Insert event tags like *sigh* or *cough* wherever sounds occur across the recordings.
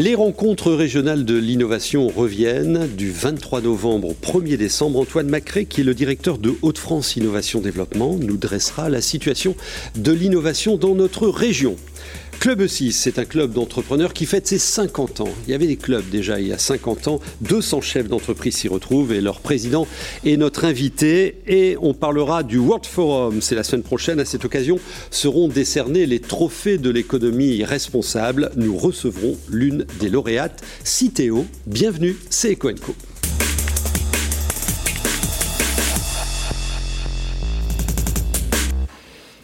Les rencontres régionales de l'innovation reviennent du 23 novembre au 1er décembre. Antoine Macré, qui est le directeur de Haute-France Innovation Développement, nous dressera la situation de l'innovation dans notre région. Club 6, c'est un club d'entrepreneurs qui fête ses 50 ans. Il y avait des clubs déjà il y a 50 ans. 200 chefs d'entreprise s'y retrouvent et leur président est notre invité. Et on parlera du World Forum. C'est la semaine prochaine. À cette occasion seront décernés les trophées de l'économie responsable. Nous recevrons l'une des lauréates, Citeo. Bienvenue, c'est Eco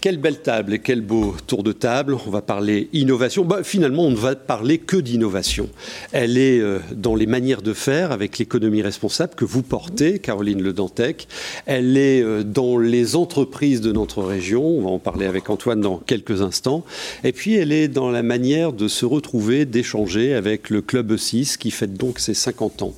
Quelle belle table et quel beau tour de table. On va parler innovation. Bah, finalement, on ne va parler que d'innovation. Elle est euh, dans les manières de faire avec l'économie responsable que vous portez, Caroline Le Dantec. Elle est euh, dans les entreprises de notre région. On va en parler avec Antoine dans quelques instants. Et puis, elle est dans la manière de se retrouver, d'échanger avec le Club 6 qui fête donc ses 50 ans.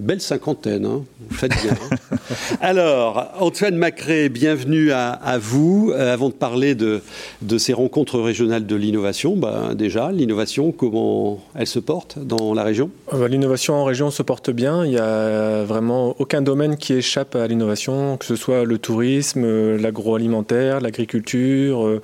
Belle cinquantaine, hein. vous faites bien. Hein. *laughs* Alors, Antoine Macré, bienvenue à, vous. Euh, avant de parler de, de, ces rencontres régionales de l'innovation, bah, déjà, l'innovation, comment elle se porte dans la région? Euh, bah, L'innovation en région se porte bien. Il n'y a vraiment aucun domaine qui échappe à l'innovation, que ce soit le tourisme, euh, l'agroalimentaire, l'agriculture.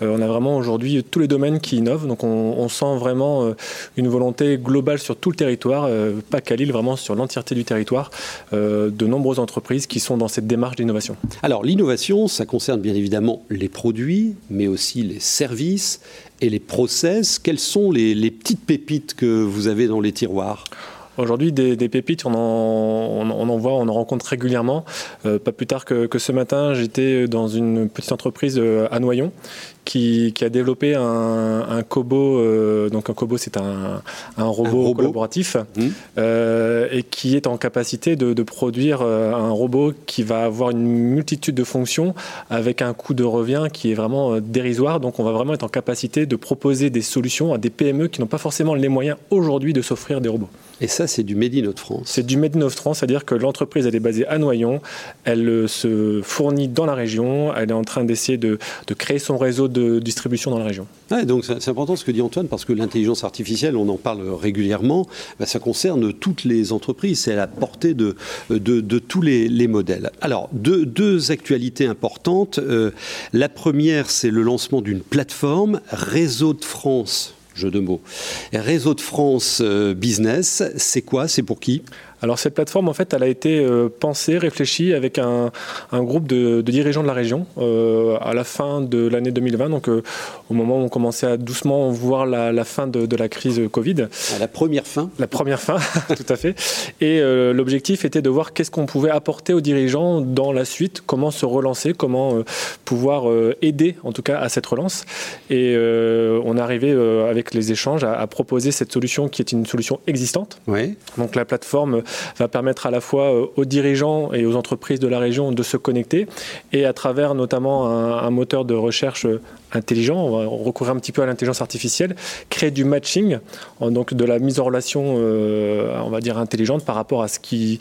on a vraiment aujourd'hui tous les domaines qui innovent. Donc, on, on sent vraiment une volonté globale sur tout le territoire, pas qu'à Lille, vraiment sur l'entièreté du territoire euh, de nombreuses entreprises qui sont dans cette démarche d'innovation. Alors l'innovation, ça concerne bien évidemment les produits, mais aussi les services et les process. Quelles sont les, petites pépites que vous avez dans les tiroirs? Aujourd'hui, des, pépites, on en, on, en, voit, on en rencontre régulièrement. Euh, pas plus tard que, que ce matin, j'étais dans une petite entreprise euh, à Noyon qui, a développé un, un Kobo. Euh, donc un Kobo, c'est un, un, robot collaboratif mmh. euh, et qui est en capacité de, de, produire euh, un robot qui va avoir une multitude de fonctions avec un coût de revient qui est vraiment dérisoire. Donc on va vraiment être en capacité de proposer des solutions à des PME qui n'ont pas forcément les moyens aujourd'hui de s'offrir des robots. Et ça, c'est du Made in France C'est du Made in France, c'est-à-dire que l'entreprise, elle est basée à Noyon, elle se fournit dans la région, elle est en train d'essayer de, de créer son réseau de distribution dans la région. donc c'est important ce que dit Antoine, parce que l'intelligence artificielle, on en parle régulièrement, bah, ça concerne toutes les entreprises, c'est à la portée de, tous les, modèles. Alors, deux, deux actualités importantes. Euh, la première, c'est le lancement d'une plateforme, Réseau de France jeu de mots. Réseau de France euh, Business, c'est quoi? C'est pour qui? Alors cette plateforme, en fait, elle a été euh, pensée, réfléchie avec un, groupe de, dirigeants de la région euh, à la fin de l'année 2020, donc euh, au moment où on commençait à doucement voir la, fin de, la crise Covid. À la première fin La première fin, *laughs* tout à fait. Et l'objectif était de voir qu'est-ce qu'on pouvait apporter aux dirigeants dans la suite, comment se relancer, comment pouvoir aider en tout cas à cette relance. Et on est arrivé avec les échanges à, à, proposer cette solution qui est une solution existante. Oui. Donc la plateforme va permettre à la fois euh, aux dirigeants et aux entreprises de la région de se connecter et à travers notamment un, moteur de recherche intelligent, on va recourir un petit peu à l'intelligence artificielle, créer du matching, donc de la mise en relation, euh, on va dire intelligente par rapport à ce qui,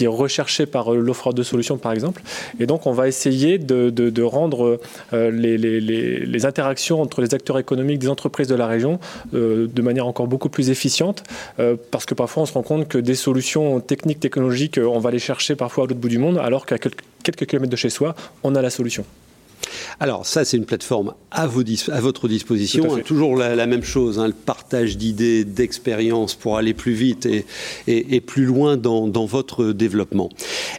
est recherché par euh, l'offre de solutions par exemple. Et donc on va essayer de, rendre les, les, interactions entre les acteurs économiques des entreprises de la région de manière encore beaucoup plus efficiente, parce que parfois on se rend compte que des solutions techniques, technologiques, on va les chercher parfois à l'autre bout du monde, alors qu'à quelques kilomètres de chez soi, on a la solution. Alors ça, c'est une plateforme à, votre disposition. toujours la, même chose, hein, le partage d'idées, d'expériences pour aller plus vite et, plus loin dans, votre développement.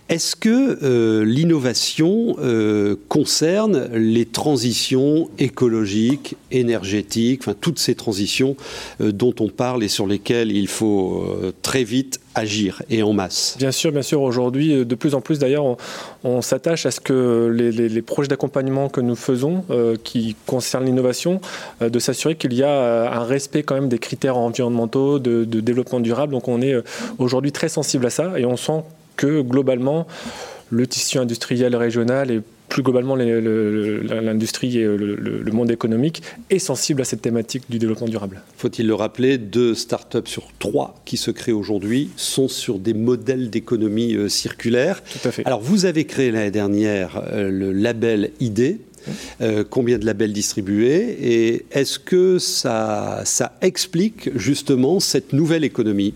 Est-ce que euh, l'innovation euh, concerne les transitions écologiques, énergétiques, enfin toutes ces transitions euh, dont on parle et sur lesquelles il faut très vite agir et en masse. Bien sûr, bien sûr. Aujourd'hui, euh, de plus en plus d'ailleurs, on, s'attache à ce que les, projets d'accompagnement que nous faisons, euh, qui concernent l'innovation, euh, de s'assurer qu'il y a un respect quand même des critères environnementaux, de, de développement durable. Donc on est aujourd'hui très sensible à ça et on sent que globalement, le tissu industriel régional est plus globalement l'industrie et le, monde économique est sensible à cette thématique du développement durable. Faut-il le rappeler, deux startups sur trois qui se créent aujourd'hui sont sur des modèles d'économie euh, circulaire. Tout à fait. Alors vous avez créé l'année dernière euh, le label ID. Euh, combien de labels distribués et est-ce que ça, ça explique justement cette nouvelle économie?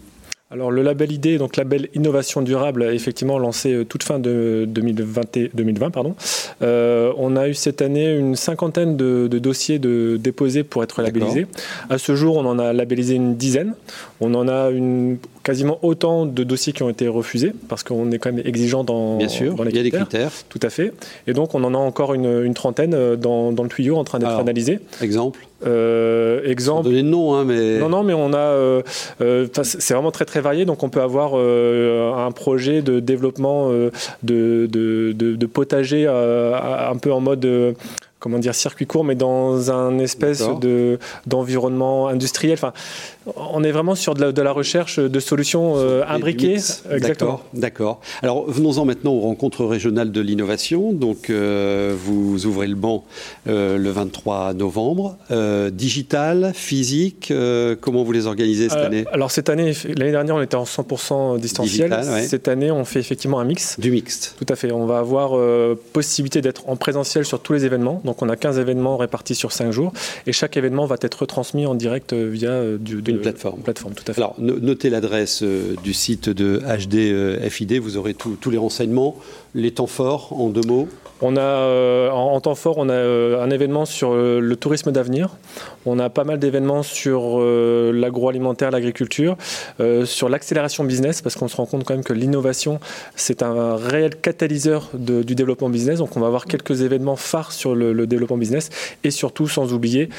Alors le label ID, donc label innovation durable, effectivement lancé euh, toute fin de 2020, 2020 pardon. Euh, on a eu cette année une cinquantaine de, dossiers de, déposés pour être labellisés. À ce jour, on en a labellisé une dizaine. On en a une, quasiment autant de dossiers qui ont été refusés parce qu'on est quand même exigeant dans, Bien sûr, les il y a des critères. Tout à fait. Et donc on en a encore une, trentaine euh, dans, dans, le tuyau en train d'être analysé. Exemple euh, exemple. Donner de nom, hein, mais. Non, non, mais on a. Euh, euh, c'est vraiment très très varié. Donc on peut avoir un projet de développement de, de, de, potager un peu en mode comment dire, circuit court, mais dans un espèce de, d'environnement industriel. Enfin, on est vraiment sur de la, recherche de solutions euh, imbriquées. Exactement. D'accord. Alors, venons-en maintenant aux rencontres régionales de l'innovation. Donc, euh, vous ouvrez le banc euh, le 23 novembre. digital, physique, comment vous les organisez cette année Alors, cette année, l'année dernière, on était en 100% distanciel. Cette année, on fait effectivement un mix. Du mixte. Tout à fait. On va avoir possibilité d'être en présentiel sur tous les événements. Donc on a 15 événements répartis sur 5 jours et chaque événement va être retransmis en direct via euh, une plateforme. plateforme tout à fait. Alors notez l'adresse euh, du site de HDFID, vous aurez tous les renseignements, les temps forts en deux mots. On a, euh, en, temps fort, a euh, un événement sur euh, le tourisme d'avenir. On a pas mal d'événements sur l'agroalimentaire, l'agriculture, sur l'accélération business, parce qu'on se rend compte quand même que l'innovation, c'est un réel catalyseur du développement business. Donc on va avoir quelques événements phares sur le, développement business et surtout, sans oublier,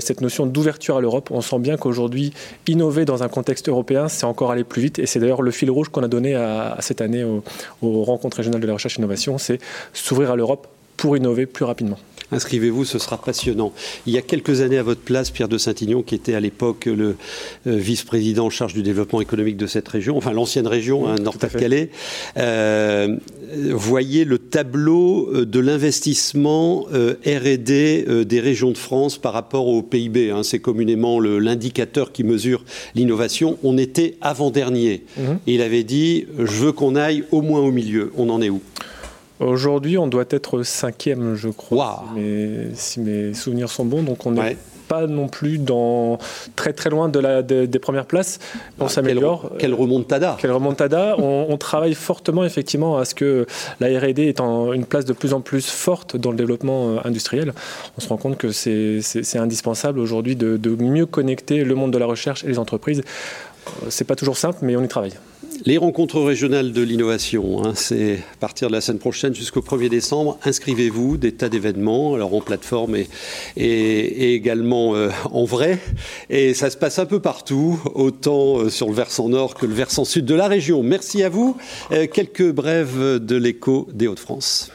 cette notion d'ouverture à l'Europe. On sent bien qu'aujourd'hui, innover dans un contexte européen, c'est encore aller plus vite. Et c'est d'ailleurs le fil rouge qu'on a donné cette année aux, aux rencontres régionales de la recherche et innovation, c'est s'ouvrir à l'Europe pour innover plus rapidement. Inscrivez-vous, ce sera passionnant. Il y a quelques années à votre place, Pierre de Saint-Ignon, qui était à l'époque le euh, vice-président en charge du développement économique de cette région, enfin l'ancienne région, hein, Nord-Pas-de-Calais, euh, voyez le tableau euh, de l'investissement R&D des régions de France par rapport au PIB. Hein. C'est communément l'indicateur qui mesure l'innovation. On était avant-dernier. Mhm. Il avait dit, je veux qu'on aille au moins au milieu. On en est où? Aujourd'hui, on doit être cinquième, je crois, si, mes, souvenirs sont bons. Donc on n'est pas non plus dans très très loin de la, des premières places. On ah, s'améliore. Quelle, remontada Quelle remontada on, on, travaille fortement effectivement à ce que la R&D ait une place de plus en plus forte dans le développement euh, industriel. On se rend compte que c'est indispensable aujourd'hui de, de mieux connecter le monde de la recherche et les entreprises. C'est pas toujours simple, mais on y travaille. Les rencontres régionales de l'innovation, hein, c'est à partir de la semaine prochaine jusqu'au 1er décembre. Inscrivez-vous, des tas d'événements, alors en plateforme et, et, également euh, en vrai. Et ça se passe un peu partout, autant euh, sur le versant nord que le versant sud de la région. Merci à vous. Euh, quelques brèves de l'écho des Hauts-de-France.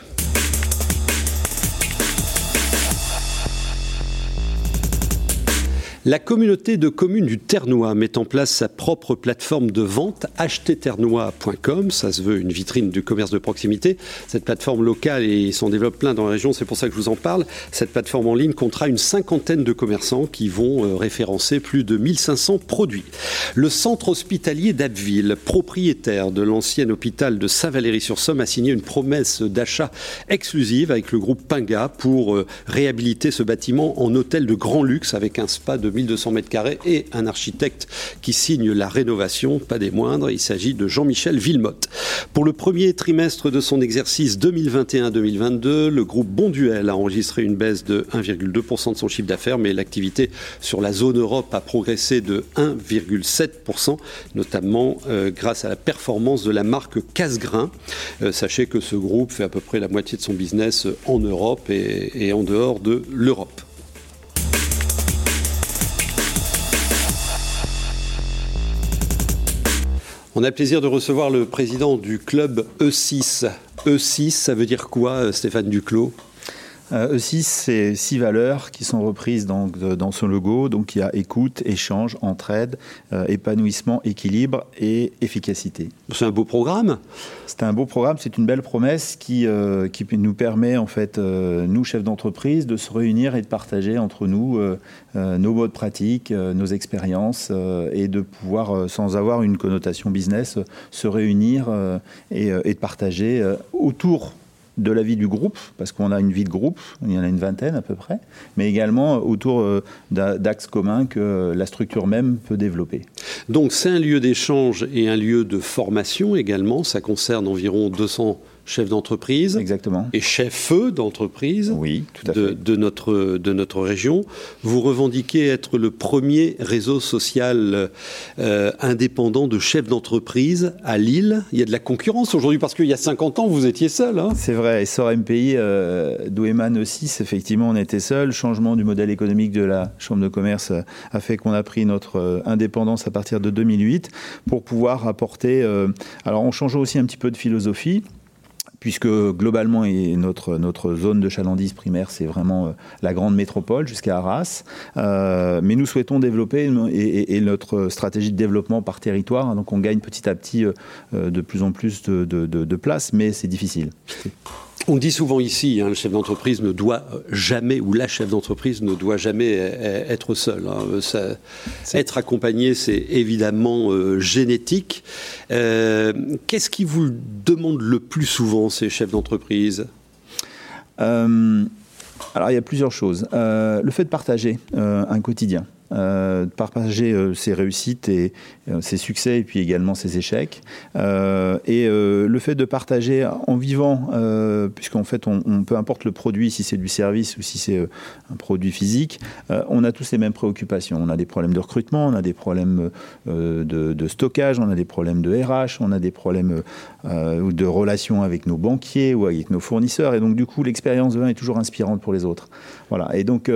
La communauté de communes du Ternois met en place sa propre plateforme de vente acheterternois.com. Ça se veut une vitrine du commerce de proximité. Cette plateforme locale, et s'en développe plein dans la région, c'est pour ça que je vous en parle. Cette plateforme en ligne comptera une cinquantaine de commerçants qui vont euh, référencer plus de 1500 produits. Le centre hospitalier d'Abbeville, propriétaire de l'ancien hôpital de Saint-Valéry-sur-Somme, a signé une promesse d'achat exclusive avec le groupe Pinga pour euh, réhabiliter ce bâtiment en hôtel de grand luxe avec un spa de 1200 mètres carrés et un architecte qui signe la rénovation, pas des moindres. Il s'agit de Jean-Michel Villemotte. Pour le premier trimestre de son exercice 2021-2022, le groupe Bonduel a enregistré une baisse de 1,2% de son chiffre d'affaires, mais l'activité sur la zone Europe a progressé de 1,7%, notamment euh, grâce à la performance de la marque Casgrain. Euh, sachez que ce groupe fait à peu près la moitié de son business en Europe et en dehors de l'Europe. On a le plaisir de recevoir le président du club E6. E6, ça veut dire quoi, euh, Stéphane Duclos? E6, c'est six valeurs qui sont reprises dans, dans son logo. Donc il y a écoute, échange, entraide, épanouissement, équilibre et efficacité. C'est un beau programme C'est un beau programme, c'est une belle promesse qui, qui nous permet, en fait, nous, chefs d'entreprise, de se réunir et de partager entre nous nos modes pratiques, nos expériences et de pouvoir, sans avoir une connotation business, se réunir et, et de partager autour de la vie du groupe, parce qu'on a une vie de groupe, il y en a une vingtaine à peu près, mais également autour euh, d'axes communs que la structure même peut développer. Donc c'est un lieu d'échange et un lieu de formation également, ça concerne environ 200 chef d'entreprise. Exactement. Et chef-feu d'entreprise oui, de, notre, de notre région. Vous revendiquez être le premier réseau social euh, indépendant de chefs d'entreprise à Lille. Il y a de la concurrence aujourd'hui parce qu'il y a 50 ans, vous étiez seul. Hein. C'est vrai. Et SOR MPI, euh, d'où aussi, effectivement, on était seul. Changement du modèle économique de la Chambre de commerce a fait qu'on a pris notre euh, indépendance à partir de 2008 pour pouvoir apporter. Euh, alors, on change aussi un petit peu de philosophie puisque globalement, notre, notre zone de chalandise primaire, c'est vraiment euh, la grande métropole jusqu'à Arras. Euh, mais nous souhaitons développer et, notre stratégie de développement par territoire. Hein, donc on gagne petit à petit euh, de plus en plus de, de, de place, mais c'est difficile. On dit souvent ici, hein, le chef d'entreprise ne doit jamais, ou la chef d'entreprise ne doit jamais e-, e-, être seul. Hein. être accompagné, c'est évidemment euh, génétique. Euh, qu'est-ce qui vous demande le plus souvent, ces chefs d'entreprise? Euh, Alors, il y a plusieurs choses. le fait de partager un quotidien. Euh, partager euh, ses réussites et euh, ses succès et puis également ses échecs. et le fait de partager en vivant, puisqu'en fait, on, peu importe le produit, si c'est du service ou si c'est un produit physique, on a tous les mêmes préoccupations. On a des problèmes de recrutement, on a des problèmes de, de, stockage, on a des problèmes de RH, on a des problèmes de relations avec nos banquiers ou avec nos fournisseurs. Et donc, du coup, l'expérience de vin est toujours inspirante pour les autres. Voilà. Et donc,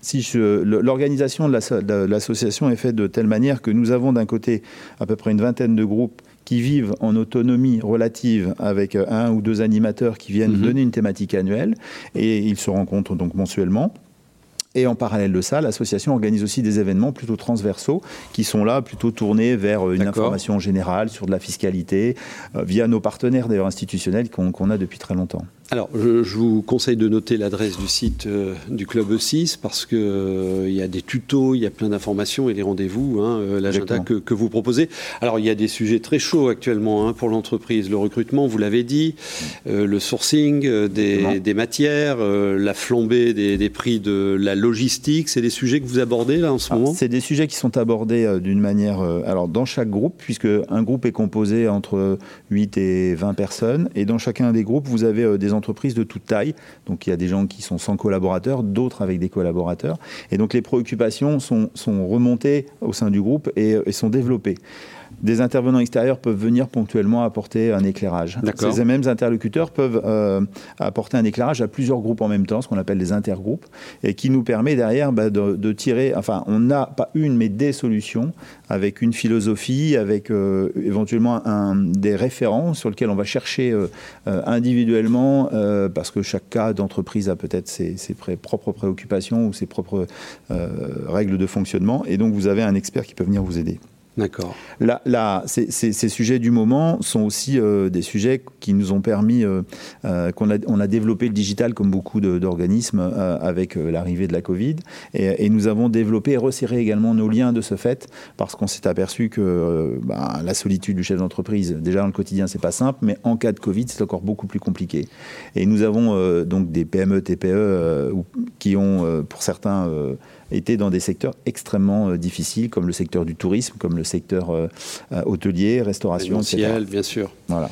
si l'organisation de l'association est faite de telle manière que nous avons d'un côté à peu près une vingtaine de groupes qui vivent en autonomie relative avec euh, un ou deux animateurs qui viennent mhm. donner une thématique annuelle et ils se rencontrent donc mensuellement. Et en parallèle de ça, l'association organise aussi des événements plutôt transversaux qui sont là plutôt tournés vers euh, une information générale sur de la fiscalité, euh, via nos partenaires d'ailleurs institutionnels qu'on a depuis très longtemps. Alors, je, vous conseille de noter l'adresse du site euh, du Club E6 parce qu'il euh, il y a des tutos, il y a plein d'informations et les rendez-vous, hein, euh, l'agenda que, vous proposez. Alors, il y a des sujets très chauds actuellement hein, pour l'entreprise. Le recrutement, vous l'avez dit, le sourcing des, matières, la flambée des, prix de la logistique, c'est des sujets que vous abordez là en ce moment? C'est des sujets qui sont abordés d'une manière... alors, dans chaque groupe, puisque un groupe est composé entre 8 et 20 personnes, et dans chacun des groupes, vous avez des entreprises de toute taille. Donc il y a des gens qui sont sans collaborateurs, d'autres avec des collaborateurs. Et donc les préoccupations sont, remontées au sein du groupe et sont développées des intervenants extérieurs peuvent venir ponctuellement apporter un éclairage. Ces mêmes interlocuteurs peuvent euh, apporter un éclairage à plusieurs groupes en même temps, ce qu'on appelle des intergroupes, et qui nous permet derrière bah, de, tirer, enfin, on n'a pas une, mais des solutions avec une philosophie, avec euh, éventuellement un, des référents sur lesquels on va chercher euh, individuellement, parce que chaque cas d'entreprise a peut-être ses, ses propres préoccupations ou ses propres règles de fonctionnement, et donc vous avez un expert qui peut venir vous aider. D'accord. Là, là ces, sujets du moment sont aussi euh, des sujets qui nous ont permis, euh, euh, qu'on a, développé le digital comme beaucoup d'organismes avec l'arrivée de la Covid, et, nous avons développé et resserré également nos liens de ce fait, parce qu'on s'est aperçu que bah, la solitude du chef d'entreprise, déjà dans le quotidien, c'est pas simple, mais en cas de Covid, c'est encore beaucoup plus compliqué. Et nous avons donc des PME, TPE qui ont, pour certains, étaient dans des secteurs extrêmement euh, difficiles, comme le secteur du tourisme, comme le secteur euh, euh, hôtelier, restauration, etc. bien sûr. Voilà.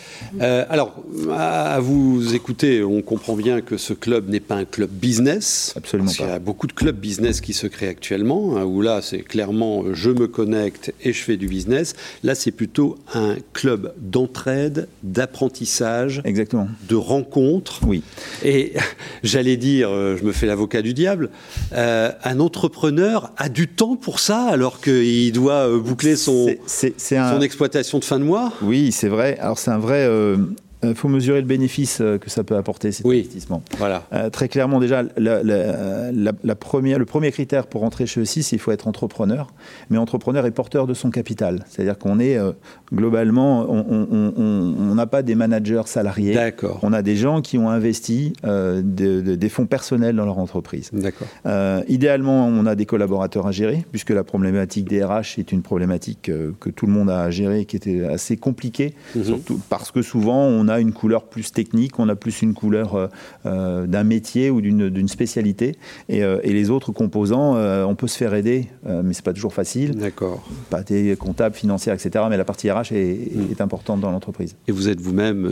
alors, à vous écouter, on comprend bien que ce club n'est pas un club business. Absolument parce Il y a beaucoup de clubs business qui se créent actuellement, hein, où là, c'est clairement je me connecte et je fais du business. Là, c'est plutôt un club d'entraide, d'apprentissage, Exactement. de rencontres. Oui. Et *laughs* j'allais dire, je me fais l'avocat du diable, un autre entrepreneur a du temps pour ça alors qu'il doit euh, boucler son, son exploitation de fin de mois? Oui, c'est vrai. Alors c'est un vrai... Euh, il faut mesurer le bénéfice que ça peut apporter cet Oui. investissement. Voilà. Euh, très clairement, déjà, la- la- la- la première, le premier critère pour rentrer chez E6, il faut être entrepreneur. Mais entrepreneur est porteur de son capital. C'est-à-dire qu'on est, euh, globalement, on- n'a pas des managers salariés. D'accord. On a des gens qui ont investi euh, de- de- des fonds personnels dans leur entreprise. D'accord. Euh, idéalement, on a des collaborateurs à gérer, puisque la problématique des RH est une problématique euh, que tout le monde a à gérer, qui était assez compliquée, Mhm. surtout parce que souvent on a une couleur plus technique, on a plus une couleur euh, euh, d'un métier ou d'une spécialité, et, euh, et les autres composants, euh, on peut se faire aider, mais c'est pas toujours facile. D'accord. Partie comptable, financière, etc. Mais la partie RH est, Mhm. est importante dans l'entreprise. Et vous êtes vous-même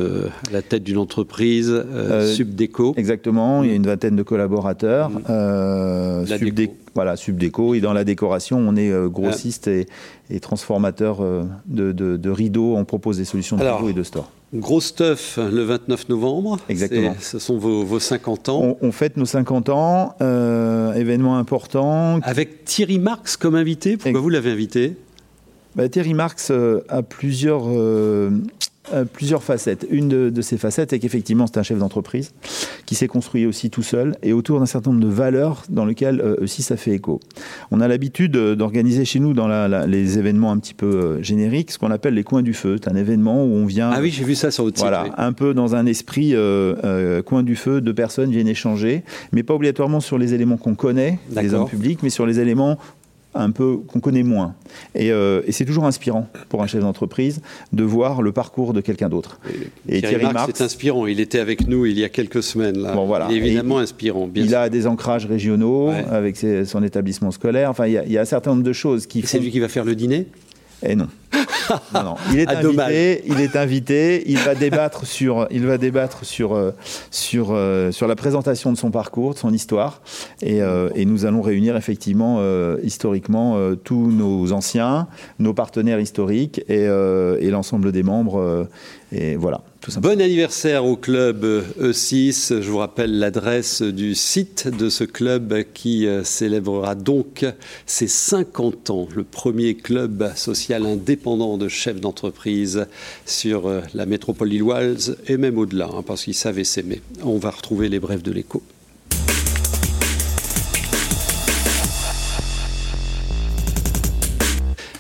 à la tête d'une entreprise, Subdeco. Exactement, il y a une vingtaine de collaborateurs. La Subdé- déco. Voilà, Subdeco. Et dans la décoration, on est euh, grossiste et, et transformateur euh, de, de- de rideaux. On propose des solutions de Alors, rideaux et de store. Gros stuff le 29 novembre. Exactement. Ce sont vos, vos 50 ans. On, on fête nos 50 ans, euh, événement important. Avec Thierry Marx comme invité. Pourquoi vous l'avez invité? Bah, Thierry Marx euh, a plusieurs, euh, a plusieurs facettes. Une de, de ces facettes est qu'effectivement, c'est un chef d'entreprise qui s'est construit aussi tout seul et autour d'un certain nombre de valeurs dans lesquelles euh, aussi ça fait écho. On a l'habitude euh, d'organiser chez nous dans la- la- les événements un petit peu euh, génériques ce qu'on appelle les coins du feu. C'est un événement où on vient Ah oui, j'ai vu ça sur votre site. voilà, oui. un peu dans un esprit euh, euh, coin du feu, deux personnes viennent échanger, mais pas obligatoirement sur les éléments qu'on connaît, les hommes publics, mais sur les éléments un peu qu'on connaît moins. Et, euh, et c'est toujours inspirant pour un chef d'entreprise de voir le parcours de quelqu'un d'autre. Et Thierry, Thierry Marx, Marx, est inspirant. Il était avec nous il y a quelques semaines. Là. Bon, voilà. Il est évidemment Et inspirant. Bien il sûr. a des ancrages régionaux Ouais. avec ses- son établissement scolaire. Enfin, il y, a, il y a un certain nombre de choses qui Et C'est font lui qui va faire le dîner Eh non. non, non. Il est *laughs* invité. Il est invité. Il va débattre sur. Il va débattre sur euh, sur euh, sur la présentation de son parcours, de son histoire, et, euh, et nous allons réunir effectivement euh, historiquement euh, tous nos anciens, nos partenaires historiques et, et l'ensemble des membres. Bon anniversaire au club euh, E6. Je vous rappelle l'adresse du site de ce club qui euh, célébrera donc ses 50 ans. Le premier club social indépendant de chefs d'entreprise sur euh, la métropole lilloise et même au-delà, hein, parce qu'ils savaient s'aimer. On va retrouver les brèves de l'écho.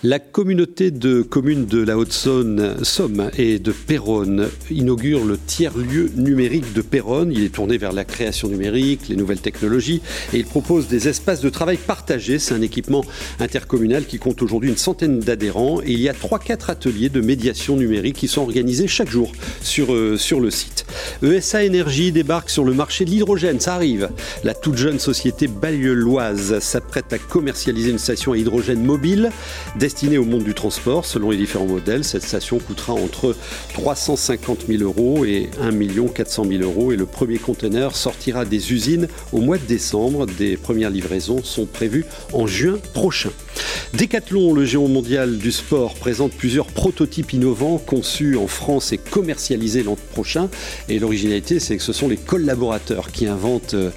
La communauté de communes de la Haute-Saône, Somme et de Péronne inaugure le tiers-lieu numérique de Péronne. Il est tourné vers la création numérique, les nouvelles technologies et il propose des espaces de travail partagés. C'est un équipement intercommunal qui compte aujourd'hui une centaine d'adhérents et il y a 3-4 ateliers de médiation numérique qui sont organisés chaque jour sur, euh, le site. ESA Énergie débarque sur le marché de l'hydrogène, ça arrive. La toute jeune société bayeulloise s'apprête à commercialiser une station à hydrogène mobile destinée au monde du transport. Selon les différents modèles, cette station coûtera entre 350 000 euros et 1 400 000 euros et le premier conteneur sortira des usines au mois de décembre. Des premières livraisons sont prévues en juin prochain. Decathlon, le géant mondial du sport, présente plusieurs prototypes innovants conçus en France et commercialisés l'an prochain. Et l'originalité, c'est que ce sont les collaborateurs qui inventent euh,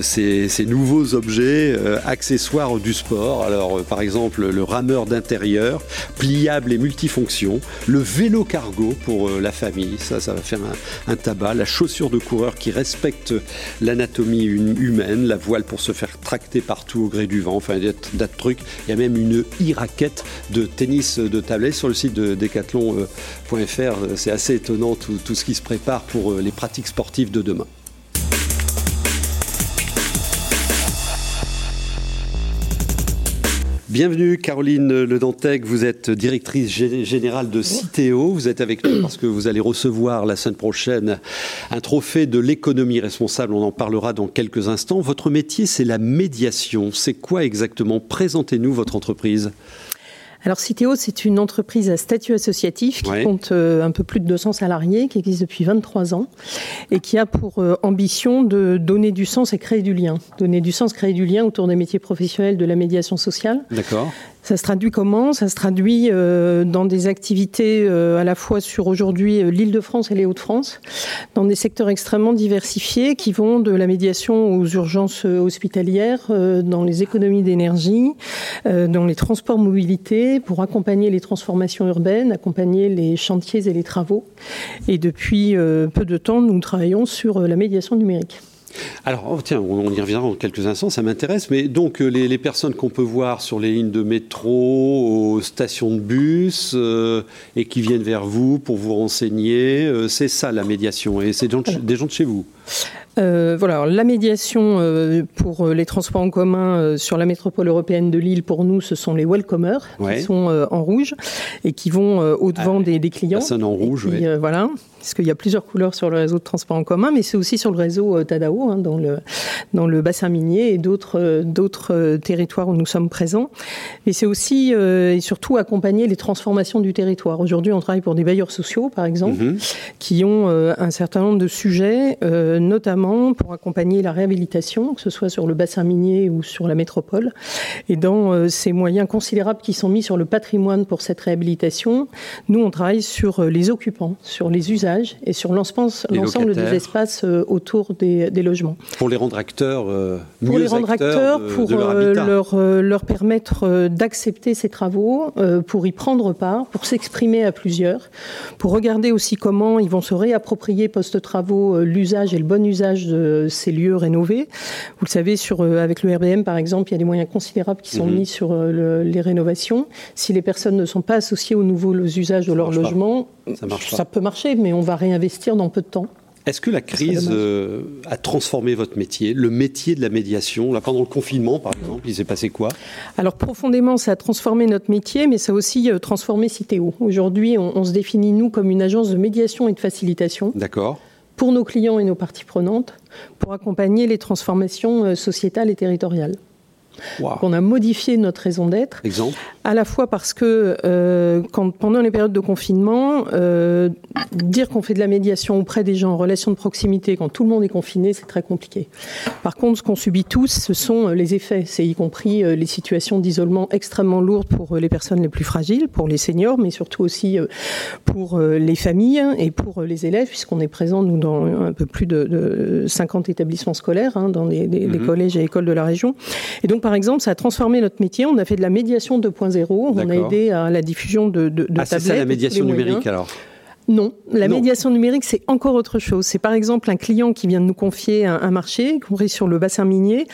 ces, nouveaux objets, euh, accessoires du sport. Alors, euh, par exemple, le rameur pliable et multifonction, le vélo cargo pour euh, la famille, ça, ça va faire un, tabac, la chaussure de coureur qui respecte l'anatomie hum- humaine, la voile pour se faire tracter partout au gré du vent, enfin, il y a tas de trucs. Il y a même une e-raquette de tennis de tablet sur le site de decathlon.fr. C'est assez étonnant tout, tout ce qui se prépare pour euh, les pratiques sportives de demain. Bienvenue Caroline Le Dantec, vous êtes directrice gé- générale de Citeo. Vous êtes avec nous parce que vous allez recevoir la semaine prochaine un trophée de l'économie responsable. On en parlera dans quelques instants. Votre métier, c'est la médiation. C'est quoi exactement? Présentez-nous votre entreprise. Alors Citeo, c'est une entreprise à statut associatif qui Ouais. compte euh, un peu plus de 200 salariés, qui existe depuis 23 ans et qui a pour euh, ambition de donner du sens et créer du lien. Donner du sens, créer du lien autour des métiers professionnels de la médiation sociale. D'accord. Ça se traduit comment? Ça se traduit euh, dans des activités euh, à la fois sur aujourd'hui euh, l'île de France et les Hauts-de-France, dans des secteurs extrêmement diversifiés qui vont de la médiation aux urgences hospitalières, dans les économies d'énergie, dans les transports mobilité, pour accompagner les transformations urbaines, accompagner les chantiers et les travaux. Et depuis peu de temps, nous travaillons sur la médiation numérique. Alors, oh, tiens, on y reviendra en quelques instants, ça m'intéresse. Mais donc, euh, les, personnes qu'on peut voir sur les lignes de métro, aux stations de bus, euh, et qui viennent vers vous pour vous renseigner, euh, c'est ça la médiation. Et c'est des gens de chez vous voilà, la médiation pour les transports en commun sur la métropole européenne de Lille, pour nous, ce sont les welcomers qui sont en rouge et qui vont au-devant ah, des, des, clients. Personnes en rouge, oui. voilà parce qu'il y a plusieurs couleurs sur le réseau de transport en commun, mais c'est aussi sur le réseau euh, Tadao, hein, dans, le, dans le bassin minier et d'autres euh, d'autres euh, territoires où nous sommes présents. Et c'est aussi et surtout accompagner les transformations du territoire. Aujourd'hui, on travaille pour des bailleurs sociaux, par exemple, mhm. qui ont un certain nombre de sujets, notamment pour accompagner la réhabilitation, que ce soit sur le bassin minier ou sur la métropole. Et dans ces moyens considérables qui sont mis sur le patrimoine pour cette réhabilitation, nous, on travaille sur les occupants, sur les usages et sur l'ensemble des espaces euh, autour des, logements. Pour les rendre acteurs, euh, pour les rendre acteurs, pour euh, leur, leur, permettre d'accepter ces travaux, pour y prendre part, pour s'exprimer à plusieurs, pour regarder aussi comment ils vont se réapproprier post-travaux l'usage et le bon usage de ces lieux rénovés. Vous le savez, sur, avec le RBM par exemple, il y a des moyens considérables qui sont mhm. mis sur les rénovations. Si les personnes ne sont pas associées aux nouveaux usages de leur logement, ça, ça peut marcher, mais on va réinvestir dans peu de temps. Est-ce que la crise euh, a transformé votre métier, le métier de la médiation? Là, pendant le confinement, par exemple, il s'est passé quoi? Alors, profondément, ça a transformé notre métier, mais ça a aussi euh, transformé Citéo. Aujourd'hui, on, se définit, nous, comme une agence de médiation et de facilitation. D'accord. Pour nos clients et nos parties prenantes, pour accompagner les transformations euh, sociétales et territoriales. On a modifié notre raison d'être. Exemple À la fois parce que euh, quand, pendant les périodes de confinement, euh, dire qu'on fait de la médiation auprès des gens en relation de proximité quand tout le monde est confiné, c'est très compliqué. Par contre, ce qu'on subit tous, ce sont euh, les effets. C'est y compris les situations d'isolement extrêmement lourdes pour les personnes les plus fragiles, pour les seniors, mais surtout aussi pour les familles et pour les élèves, puisqu'on est présent, nous, dans un peu plus de, 50 établissements scolaires, hein, dans des, mhm. collèges et écoles de la région. Et donc, par exemple, ça a transformé notre métier. On a fait de la médiation 2.0. On a aidé à la diffusion de, de, de ah, C'est ça la médiation numérique alors non, la médiation numérique, c'est encore autre chose. C'est par exemple un client qui vient de nous confier un, marché, y compris sur le bassin minier,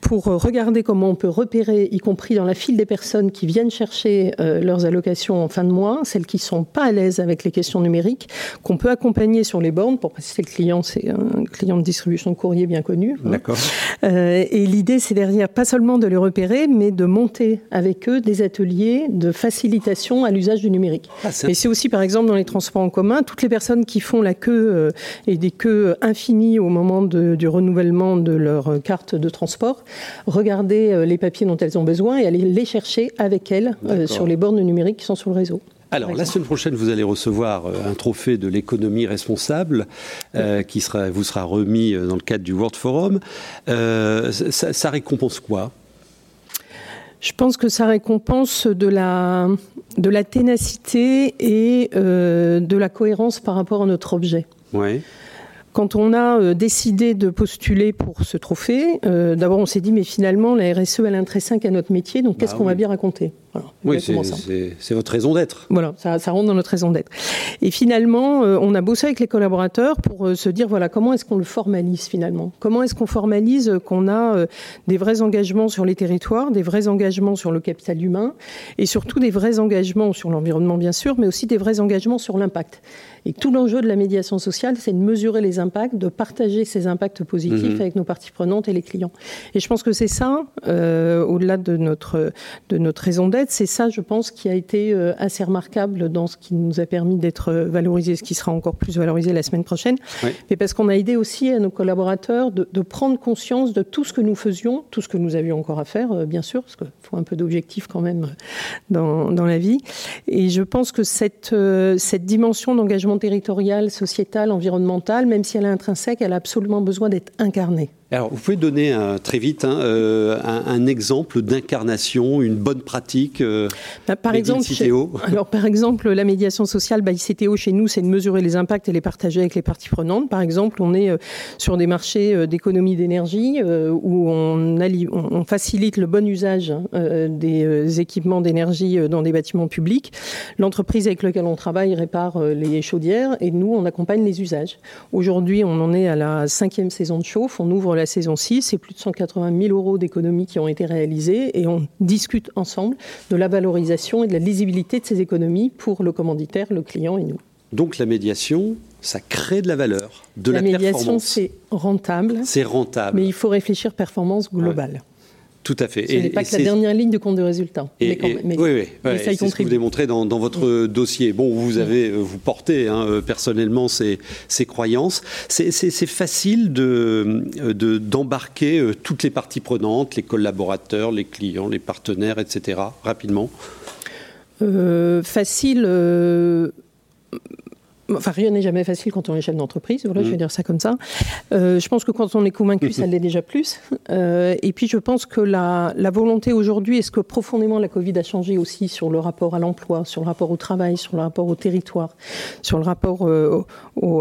pour euh, regarder comment on peut repérer, y compris dans la file des personnes qui viennent chercher euh, leurs allocations en fin de mois, celles qui sont pas à l'aise avec les questions numériques, qu'on peut accompagner sur les bornes. Pour préciser, le client, c'est un client de distribution de courrier bien connu. Hein. D'accord. Euh, et l'idée, c'est derrière pas seulement de les repérer, mais de monter avec eux des ateliers de facilitation à l'usage du numérique. Ah, et c'est aussi, par exemple, dans les transports en commun, toutes les personnes qui font la queue euh, et des queues infinies au moment du renouvellement de leur carte de transport, regardez euh, les papiers dont elles ont besoin et aller les chercher avec elles euh, sur les bornes numériques qui sont sur le réseau. Alors, la semaine prochaine, vous allez recevoir un trophée de l'économie responsable qui sera, vous sera remis dans le cadre du World Forum. ça, récompense quoi? Je pense que ça récompense de la, de la ténacité et euh, de la cohérence par rapport à notre objet. Ouais. Quand on a euh, décidé de postuler pour ce trophée, euh, d'abord on s'est dit mais finalement la RSE elle intrinsèque à notre métier, donc qu'est-ce bah qu'on va bien raconter? Oui, c'est votre raison d'être. Voilà, ça, ça, rentre dans notre raison d'être. Et finalement, euh, on a bossé avec les collaborateurs pour se dire voilà comment est-ce qu'on le formalise finalement? Comment est-ce qu'on formalise qu'on a des vrais engagements sur les territoires, des vrais engagements sur le capital humain et surtout des vrais engagements sur l'environnement bien sûr, mais aussi des vrais engagements sur l'impact? Et tout l'enjeu de la médiation sociale, c'est de mesurer les impacts, de partager ces impacts positifs mhm. avec nos parties prenantes et les clients. Et je pense que c'est ça, euh, au-delà de notre, de notre raison d'être, c'est ça, je pense, qui a été euh, assez remarquable dans ce qui nous a permis d'être valorisé, ce qui sera encore plus valorisé la semaine prochaine. Mais parce qu'on a aidé aussi à nos collaborateurs de, de, prendre conscience de tout ce que nous faisions, tout ce que nous avions encore à faire, euh, bien sûr, parce qu'il faut un peu d'objectif quand même dans, dans la vie. Et je pense que cette, cette dimension d'engagement territoriale, sociétale, environnementale, même si elle est intrinsèque, elle a absolument besoin d'être incarnée. Alors, vous pouvez donner un, très vite hein, euh, un, exemple d'incarnation, une bonne pratique euh, bah, par exemple, Alors, par exemple, la médiation sociale by CTO chez nous, c'est de mesurer les impacts et les partager avec les parties prenantes. Par exemple, on est euh, sur des marchés d'économie d'énergie où on, on, facilite le bon usage hein, des équipements d'énergie dans des bâtiments publics. L'entreprise avec laquelle on travaille répare les chaudières et nous, on accompagne les usages. Aujourd'hui, on en est à la cinquième saison de chauffe. On ouvre la saison 6. C'est plus de 180 000 euros d'économies qui ont été réalisées et on discute ensemble de la valorisation et de la lisibilité de ces économies pour le commanditaire, le client et nous. Donc la médiation, ça crée de la valeur, de la, la médiation, c'est rentable. C'est rentable. Mais il faut réfléchir performance globale. Tout à fait. Ce n'est pas que la dernière ligne de compte de résultat. mais, oui, oui. c'est ce que vous démontrez dans, votre dossier. Bon, vous avez, euh, vous portez hein, euh, personnellement ces, ces croyances. C'est facile de euh, d'embarquer toutes les parties prenantes, les collaborateurs, les clients, les partenaires, etc. Rapidement? facile Enfin, rien n'est jamais facile quand on est chef d'entreprise, voilà, je vais mm. dire ça comme ça. Euh, je pense que quand on est convaincu, ça l'est déjà plus. Euh, et puis, je pense que la, la volonté aujourd'hui, est-ce que profondément la Covid a changé aussi sur le rapport à l'emploi, sur le rapport au travail, sur le rapport au territoire, sur le rapport euh,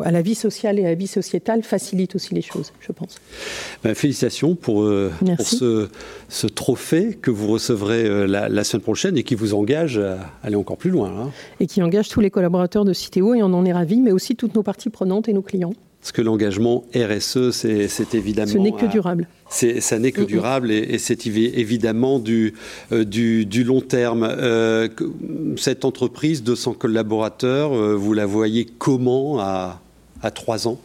à la vie sociale et à la vie sociétale, facilite aussi les choses, je pense. Ben, félicitations pour, pour ce, ce, trophée que vous recevrez la, la, semaine prochaine et qui vous engage à aller encore plus loin. Hein. Et qui engage tous les collaborateurs de Citéo et on en est ravis, mais aussi toutes nos parties prenantes et nos clients. Parce que l'engagement RSE, c'est évidemment. Ce n'est que durable. Ça n'est que durable et, c'est évidemment du, euh, du, du, long terme. Euh, cette entreprise, 200 collaborateurs, euh, vous la voyez comment à, à trois ans?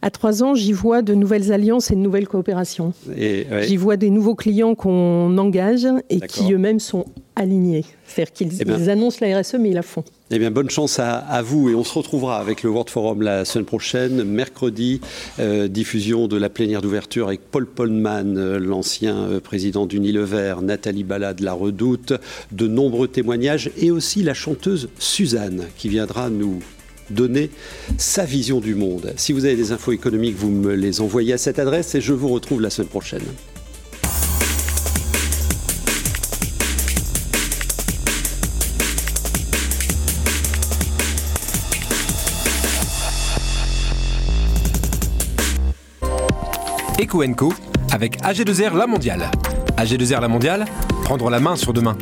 À trois ans, j'y vois de nouvelles alliances et de nouvelles coopérations. J'y vois des nouveaux clients qu'on engage et qui eux-mêmes sont alignés. C'est-à-dire qu'ils eh annoncent la RSE, mais ils la font. Eh bien, bonne chance à, vous et on se retrouvera avec le World Forum la semaine prochaine, mercredi, euh, diffusion de la plénière d'ouverture avec Paul Polman, euh, l'ancien euh, président d'Unilever, Nathalie Balade, la Redoute, de nombreux témoignages et aussi la chanteuse Suzanne qui viendra nous donner sa vision du monde. Si vous avez des infos économiques, vous me les envoyez à cette adresse et je vous retrouve la semaine prochaine. Eco avec AG2R La Mondiale. AG2R La Mondiale, prendre la main sur demain.